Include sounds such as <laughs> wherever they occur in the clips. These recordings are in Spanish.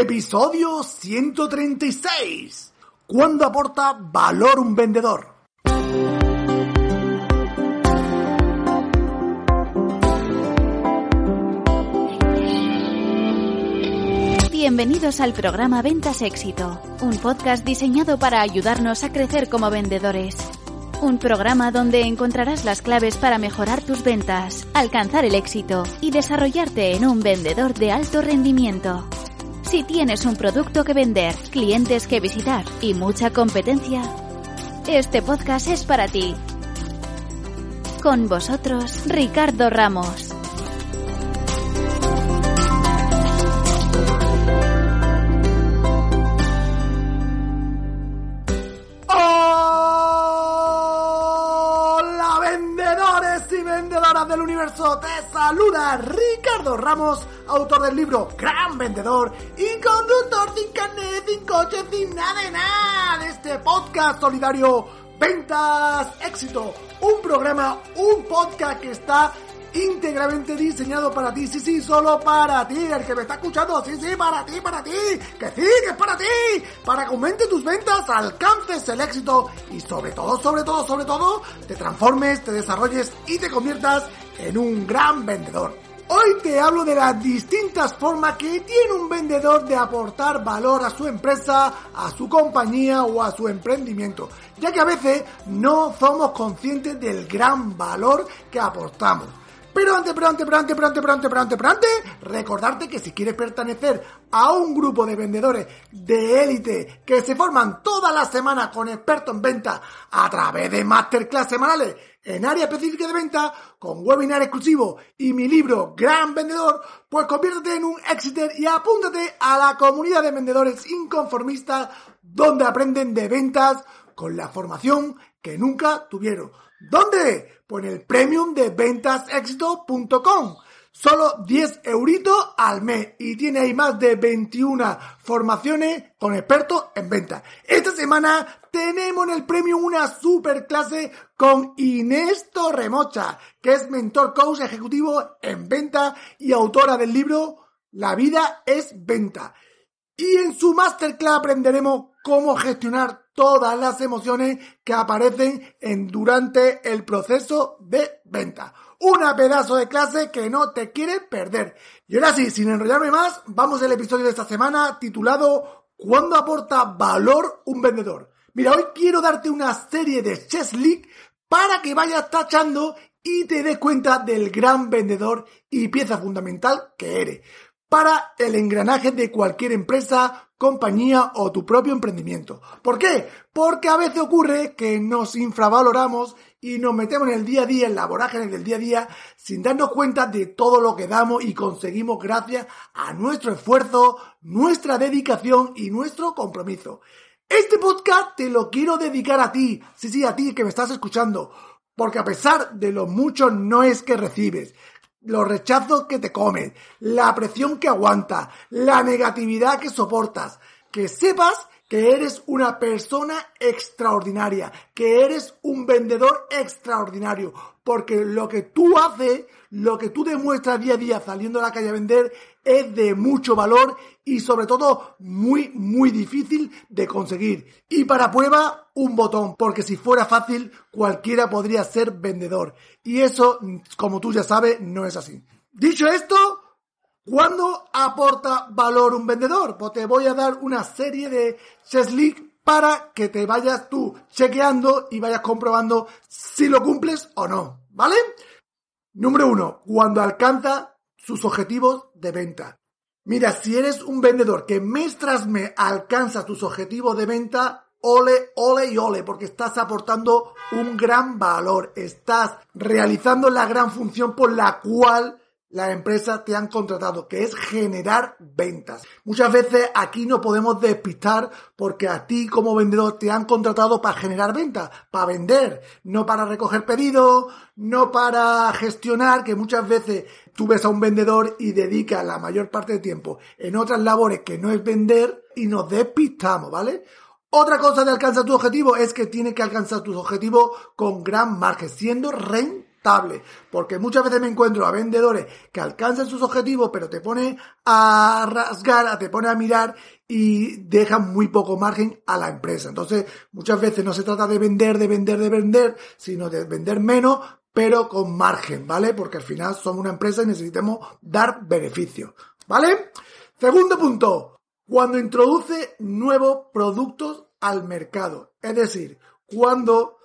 Episodio 136. ¿Cuándo aporta valor un vendedor? Bienvenidos al programa Ventas Éxito, un podcast diseñado para ayudarnos a crecer como vendedores. Un programa donde encontrarás las claves para mejorar tus ventas, alcanzar el éxito y desarrollarte en un vendedor de alto rendimiento. Si tienes un producto que vender, clientes que visitar y mucha competencia, este podcast es para ti. Con vosotros, Ricardo Ramos. Hola vendedores y vendedoras del universo, te saluda Ricardo Ramos, autor del libro Gran Vendedor carnet, sin coche, sin nada de nada de este podcast solidario. Ventas Éxito, un programa, un podcast que está íntegramente diseñado para ti, sí, sí, solo para ti, el que me está escuchando, sí, sí, para ti, para ti, que sí, que es para ti, para que aumente tus ventas, alcances el éxito. Y sobre todo, sobre todo, sobre todo, te transformes, te desarrolles y te conviertas en un gran vendedor. Hoy te hablo de las distintas formas que tiene un vendedor de aportar valor a su empresa, a su compañía o a su emprendimiento, ya que a veces no somos conscientes del gran valor que aportamos. Pero antes, pero antes, pero antes, pero antes, pero antes, pero antes, pero antes, recordarte que si quieres pertenecer a un grupo de vendedores de élite que se forman toda la semana con expertos en venta a través de masterclass semanales en área específica de venta, con webinar exclusivo y mi libro Gran Vendedor, pues conviértete en un exiter y apúntate a la comunidad de vendedores inconformistas donde aprenden de ventas con la formación que nunca tuvieron. ¿Dónde? Pues en el premium de ventasexito.com. Solo 10 euritos al mes y tiene ahí más de 21 formaciones con expertos en venta. Esta semana tenemos en el premium una super clase con Inés Torremocha, que es mentor coach ejecutivo en venta y autora del libro La vida es venta. Y en su masterclass aprenderemos cómo gestionar todas las emociones que aparecen en, durante el proceso de venta. Una pedazo de clase que no te quieres perder. Y ahora sí, sin enrollarme más, vamos al episodio de esta semana titulado ¿Cuándo aporta valor un vendedor? Mira, hoy quiero darte una serie de chess league para que vayas tachando y te des cuenta del gran vendedor y pieza fundamental que eres para el engranaje de cualquier empresa, compañía o tu propio emprendimiento. ¿Por qué? Porque a veces ocurre que nos infravaloramos y nos metemos en el día a día, en la vorágine del día a día, sin darnos cuenta de todo lo que damos y conseguimos gracias a nuestro esfuerzo, nuestra dedicación y nuestro compromiso. Este podcast te lo quiero dedicar a ti, sí, sí, a ti que me estás escuchando, porque a pesar de los muchos no es que recibes, los rechazos que te comes, la presión que aguantas, la negatividad que soportas, que sepas que eres una persona extraordinaria, que eres un vendedor extraordinario, porque lo que tú haces, lo que tú demuestras día a día saliendo a la calle a vender es de mucho valor y sobre todo muy, muy difícil de conseguir. Y para prueba, un botón, porque si fuera fácil, cualquiera podría ser vendedor. Y eso, como tú ya sabes, no es así. Dicho esto, ¿cuándo aporta valor un vendedor? Pues te voy a dar una serie de chesslick para que te vayas tú chequeando y vayas comprobando si lo cumples o no, ¿vale? Número uno, cuando alcanza sus objetivos de venta. Mira, si eres un vendedor que mes tras mes alcanza tus objetivos de venta, ole, ole y ole, porque estás aportando un gran valor, estás realizando la gran función por la cual las empresas te han contratado, que es generar ventas. Muchas veces aquí no podemos despistar porque a ti como vendedor te han contratado para generar ventas, para vender, no para recoger pedidos, no para gestionar, que muchas veces tú ves a un vendedor y dedica la mayor parte del tiempo en otras labores que no es vender y nos despistamos, ¿vale? Otra cosa de alcanzar tu objetivo es que tienes que alcanzar tus objetivos con gran margen, siendo rentable porque muchas veces me encuentro a vendedores que alcanzan sus objetivos, pero te pone a rasgar, te pone a mirar y dejan muy poco margen a la empresa. Entonces, muchas veces no se trata de vender, de vender, de vender, sino de vender menos, pero con margen, ¿vale? Porque al final somos una empresa y necesitamos dar beneficios, ¿vale? Segundo punto, cuando introduce nuevos productos al mercado. Es decir, cuando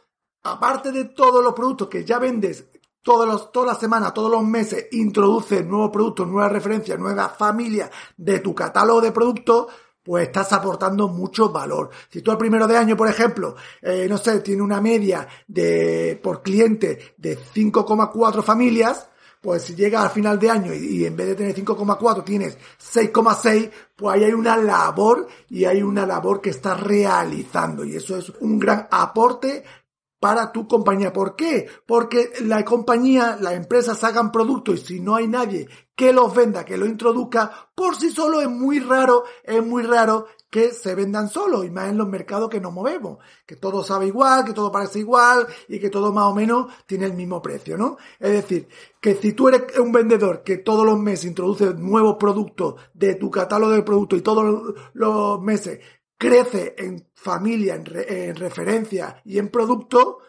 aparte de todos los productos que ya vendes todos los, todas las semanas, todos los meses, introduces nuevos productos, nuevas referencias, nuevas familias de tu catálogo de productos, pues estás aportando mucho valor. Si tú al primero de año, por ejemplo, eh, no sé, tiene una media de por cliente de 5,4 familias, pues si llega al final de año y en vez de tener 5,4 tienes 6,6, pues ahí hay una labor y hay una labor que estás realizando y eso es un gran aporte para tu compañía. ¿Por qué? Porque la compañía, la empresa sacan productos y si no hay nadie que los venda, que lo introduzca, por sí solo es muy raro, es muy raro que se vendan solos y más en los mercados que nos movemos, que todo sabe igual, que todo parece igual y que todo más o menos tiene el mismo precio, ¿no? Es decir, que si tú eres un vendedor que todos los meses introduce nuevos productos de tu catálogo de productos y todos los meses crece en familia, en, referencia y en producto,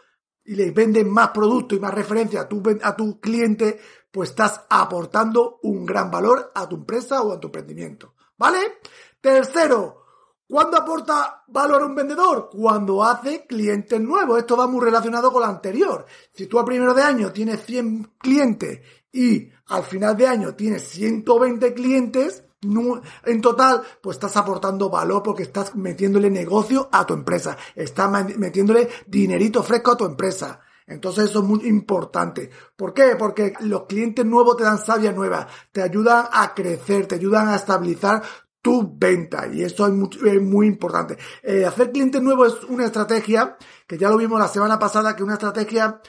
y le venden más producto y más referencia a tu, a cliente, pues estás aportando un gran valor a tu empresa o a tu emprendimiento. ¿Vale? Tercero, ¿cuándo aporta valor a un vendedor? Cuando hace clientes nuevos. Esto va muy relacionado con lo anterior. Si tú a primero de año tienes 100 clientes y al final de año tienes 120 clientes, en total, pues estás aportando valor porque estás metiéndole negocio a tu empresa, estás metiéndole dinerito fresco a tu empresa. Entonces eso es muy importante. ¿Por qué? Porque los clientes nuevos te dan savia nueva, te ayudan a crecer, te ayudan a estabilizar tu venta y eso es muy, importante. Eh, hacer clientes nuevos es una estrategia que ya lo vimos la semana pasada, que una estrategia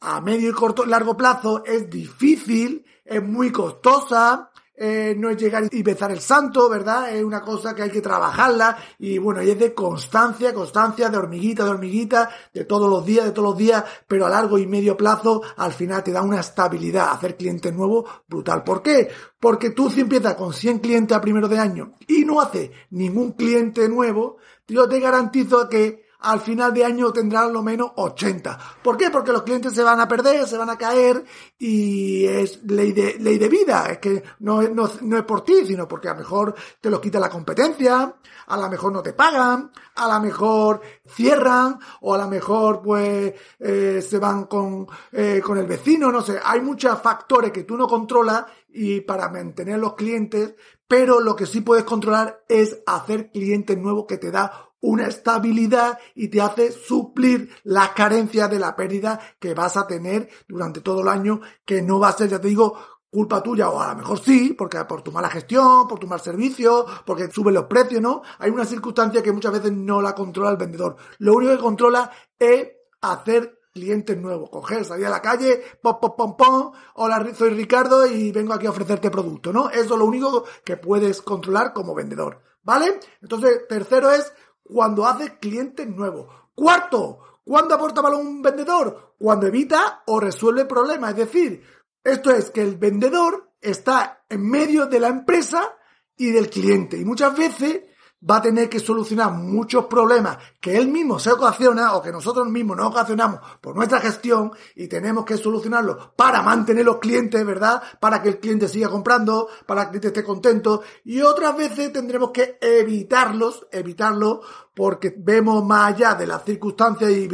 a medio y corto largo plazo es difícil, es muy costosa, eh, no es llegar y besar el santo, ¿verdad? Es una cosa que hay que trabajarla y bueno, y es de constancia, constancia, de hormiguita, de hormiguita, de todos los días, de todos los días, pero a largo y medio plazo, al final te da una estabilidad, hacer clientes nuevos brutal. ¿Por qué? Porque tú si empiezas con 100 clientes a primero de año y no haces ningún cliente nuevo, yo te garantizo que al final de año tendrán lo menos 80. ¿Por qué? Porque los clientes se van a perder, se van a caer y es ley de, ley de vida. Es que no, no, no es por ti, sino porque a lo mejor te los quita la competencia, a lo mejor no te pagan, a lo mejor cierran o a lo mejor pues eh, se van con, eh, con el vecino, no sé. Hay muchos factores que tú no controlas y para mantener los clientes, pero lo que sí puedes controlar es hacer clientes nuevos que te da una estabilidad y te hace suplir las carencias de la pérdida que vas a tener durante todo el año, que no va a ser, ya te digo, culpa tuya, o a lo mejor sí, porque por tu mala gestión, por tu mal servicio, porque suben los precios, ¿no? Hay una circunstancia que muchas veces no la controla el vendedor. Lo único que controla es hacer clientes nuevos, coger, salir a la calle, pom, pom, pom, pom, hola, soy Ricardo y vengo aquí a ofrecerte producto, ¿no? Eso es lo único que puedes controlar como vendedor, ¿vale? Entonces, tercero es cuando hace clientes nuevos. Cuarto, ¿cuándo aporta valor un vendedor? Cuando evita o resuelve problemas. Es decir, esto es que el vendedor está en medio de la empresa y del cliente. Y muchas veces va a tener que solucionar muchos problemas que él mismo se ocasiona o que nosotros mismos nos ocasionamos por nuestra gestión y tenemos que solucionarlo para mantener los clientes, ¿verdad? Para que el cliente siga comprando, para que el cliente esté contento y otras veces tendremos que evitarlos, evitarlo porque vemos más allá de las circunstancias y,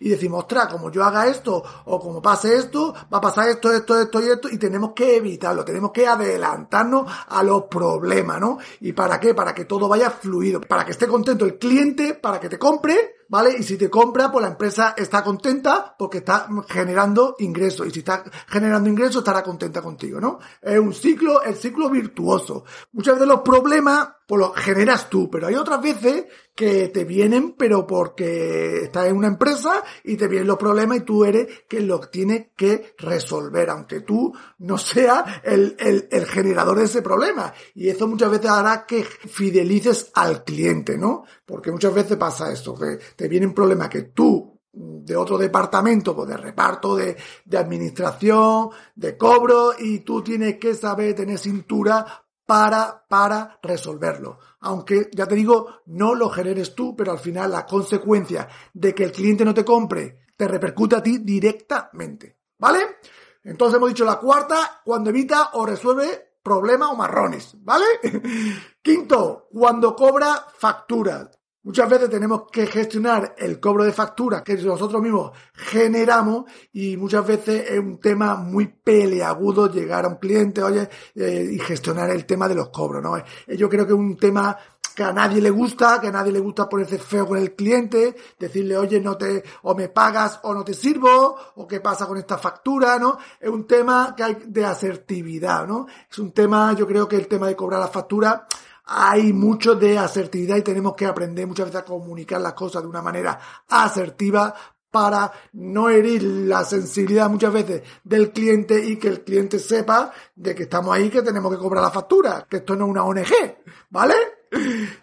y decimos, ostras, como yo haga esto o como pase esto, va a pasar esto, esto, esto y esto y tenemos que evitarlo, tenemos que adelantarnos a los problemas, ¿no? ¿Y para qué? Para que todo vaya fluido, para que esté contento el cliente, para que te compre, ¿vale? Y si te compra, pues la empresa está contenta porque está generando ingresos. Y si está generando ingresos, estará contenta contigo, ¿no? Es un ciclo, el ciclo virtuoso. Muchas veces los problemas, pues los generas tú, pero hay otras veces que te vienen, pero porque estás en una empresa y te vienen los problemas y tú eres quien los tiene que resolver, aunque tú no seas el, el, el generador de ese problema. Y eso muchas veces hará que fidelices al cliente, ¿no? Porque muchas veces pasa esto, que te vienen problemas que tú de otro departamento, pues de reparto, de, de administración, de cobro, y tú tienes que saber tener cintura para, para resolverlo. Aunque, ya te digo, no lo generes tú, pero al final la consecuencia de que el cliente no te compre te repercute a ti directamente. ¿Vale? Entonces hemos dicho la cuarta, cuando evita o resuelve problemas o marrones. ¿Vale? <laughs> Quinto, cuando cobra facturas. Muchas veces tenemos que gestionar el cobro de facturas que nosotros mismos generamos y muchas veces es un tema muy peleagudo llegar a un cliente, oye, eh, y gestionar el tema de los cobros, ¿no? Eh, yo creo que es un tema que a nadie le gusta, que a nadie le gusta ponerse feo con el cliente, decirle, oye, no te, o me pagas o no te sirvo, o qué pasa con esta factura, ¿no? Es un tema que hay de asertividad, ¿no? Es un tema, yo creo que el tema de cobrar la factura, hay mucho de asertividad y tenemos que aprender muchas veces a comunicar las cosas de una manera asertiva para no herir la sensibilidad muchas veces del cliente y que el cliente sepa de que estamos ahí, que tenemos que cobrar la factura, que esto no es una ONG, ¿vale?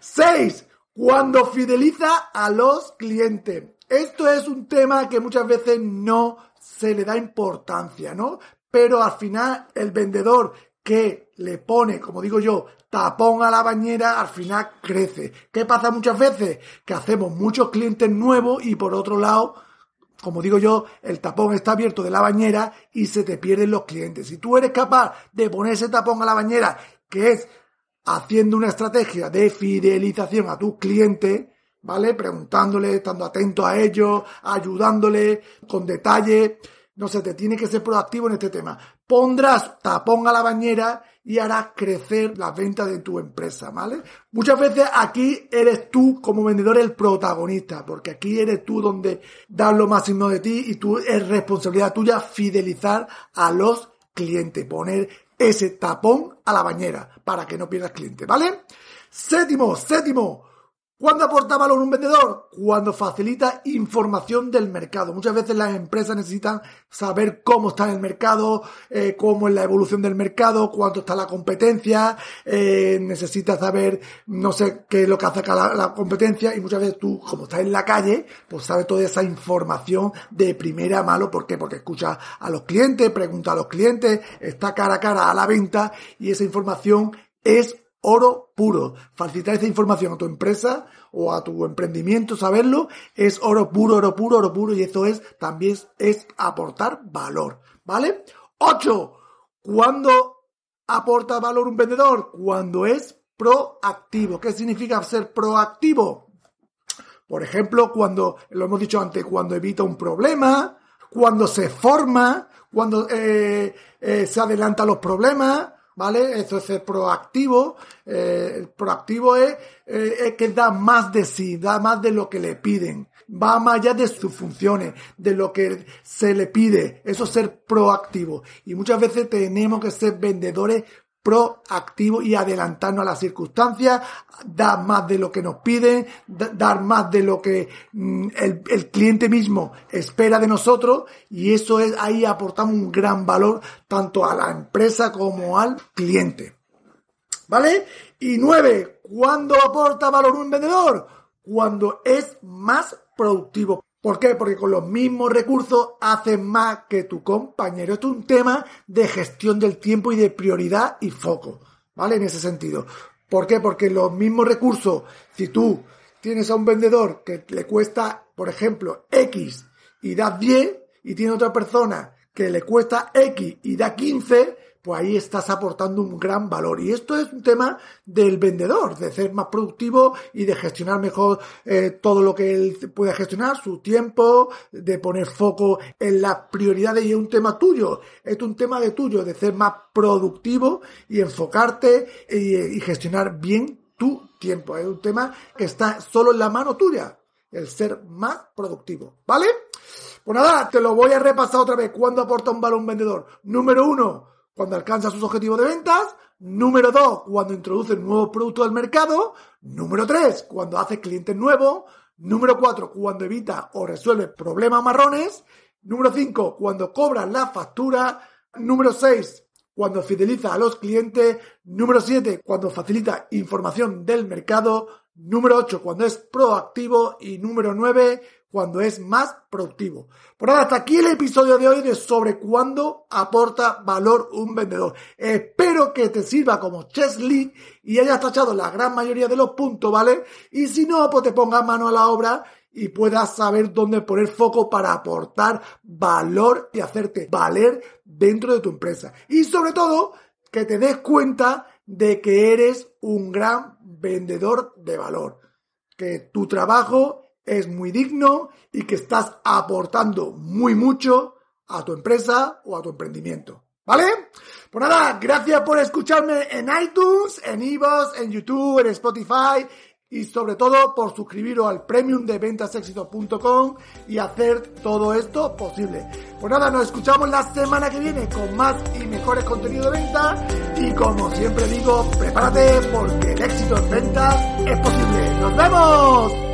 Seis, cuando fideliza a los clientes. Esto es un tema que muchas veces no se le da importancia, ¿no? Pero al final el vendedor que le pone, como digo yo, tapón a la bañera, al final crece. ¿Qué pasa muchas veces? Que hacemos muchos clientes nuevos y por otro lado, como digo yo, el tapón está abierto de la bañera y se te pierden los clientes. Si tú eres capaz de poner ese tapón a la bañera, que es haciendo una estrategia de fidelización a tus clientes, ¿vale? Preguntándole, estando atento a ellos, ayudándole con detalle. No sé, te tiene que ser proactivo en este tema. Pondrás tapón a la bañera y harás crecer las ventas de tu empresa, ¿vale? Muchas veces aquí eres tú como vendedor el protagonista, porque aquí eres tú donde das lo máximo de ti y tú es responsabilidad tuya fidelizar a los clientes, poner ese tapón a la bañera para que no pierdas clientes, ¿vale? Séptimo, séptimo, ¿Cuándo aporta valor un vendedor? Cuando facilita información del mercado. Muchas veces las empresas necesitan saber cómo está el mercado, eh, cómo es la evolución del mercado, cuánto está la competencia, eh, necesitas saber, no sé, qué es lo que hace la, la, competencia y muchas veces tú, como estás en la calle, pues sabes toda esa información de primera mano. ¿Por qué? Porque escucha a los clientes, pregunta a los clientes, está cara a cara a la venta y esa información es oro puro. Facilitar esa información a tu empresa o a tu emprendimiento, saberlo, es oro puro, oro puro, oro puro y eso es también es aportar valor, ¿vale? 8. ¿Cuándo aporta valor un vendedor? Cuando es proactivo. ¿Qué significa ser proactivo? Por ejemplo, cuando, lo hemos dicho antes, cuando evita un problema, cuando se forma, cuando eh, eh, se adelanta los problemas, ¿vale? Eso es ser proactivo. Eh, el proactivo es, eh, es que da más de sí, da más de lo que le piden. Va más allá de sus funciones, de lo que se le pide. Eso es ser proactivo. Y muchas veces tenemos que ser vendedores proactivo y adelantarnos a las circunstancias, dar más de lo que nos piden, dar más de lo que mm, el, el, cliente mismo espera de nosotros y eso es ahí aportamos un gran valor tanto a la empresa como al cliente. ¿Vale? Y nueve, ¿cuándo aporta valor un vendedor? Cuando es más productivo. ¿Por qué? Porque con los mismos recursos haces más que tu compañero. Esto es un tema de gestión del tiempo y de prioridad y foco, ¿vale? En ese sentido. ¿Por qué? Porque los mismos recursos, si tú tienes a un vendedor que le cuesta, por ejemplo, X y da 10 y tiene otra persona que le cuesta X y da 15, pues ahí estás aportando un gran valor. Y esto es un tema del vendedor, de ser más productivo y de gestionar mejor eh, todo lo que él puede gestionar, su tiempo, de poner foco en las prioridades y es un tema tuyo. Es un tema de tuyo, de ser más productivo y enfocarte y, y gestionar bien tu tiempo. Es un tema que está solo en la mano tuya. el ser más productivo, ¿vale? Pues nada, te lo voy a repasar otra vez. ¿Cuándo aporta un valor un vendedor? Número uno, cuando alcanza sus objetivos de ventas. Número dos, cuando introduce nuevos productos al mercado. Número tres, cuando hace clientes nuevos. Número cuatro, cuando evita o resuelve problemas marrones. Número cinco, cuando cobra la factura. Número seis, cuando fideliza a los clientes. Número siete, cuando facilita información del mercado. Número 8, cuando es proactivo. Y número 9, cuando es más productivo. Por ahora, hasta aquí el episodio de hoy de sobre cuándo aporta valor un vendedor. Espero que te sirva como chess y hayas tachado la gran mayoría de los puntos, ¿vale? Y si no, pues te pongas mano a la obra y puedas saber dónde poner foco para aportar valor y hacerte valer dentro de tu empresa. Y sobre todo, que te des cuenta de que eres un gran vendedor de valor, que tu trabajo es muy digno y que estás aportando muy mucho a tu empresa o a tu emprendimiento. ¿Vale? Pues nada, gracias por escucharme en iTunes, en iVoox, en YouTube, en Spotify y sobre todo por suscribiros al premium de ventasexito.com y hacer todo esto posible. Pues nada, nos escuchamos la semana que viene con más y mejores contenidos de venta y como siempre digo, prepárate porque el éxito en ventas es posible. ¡Nos vemos!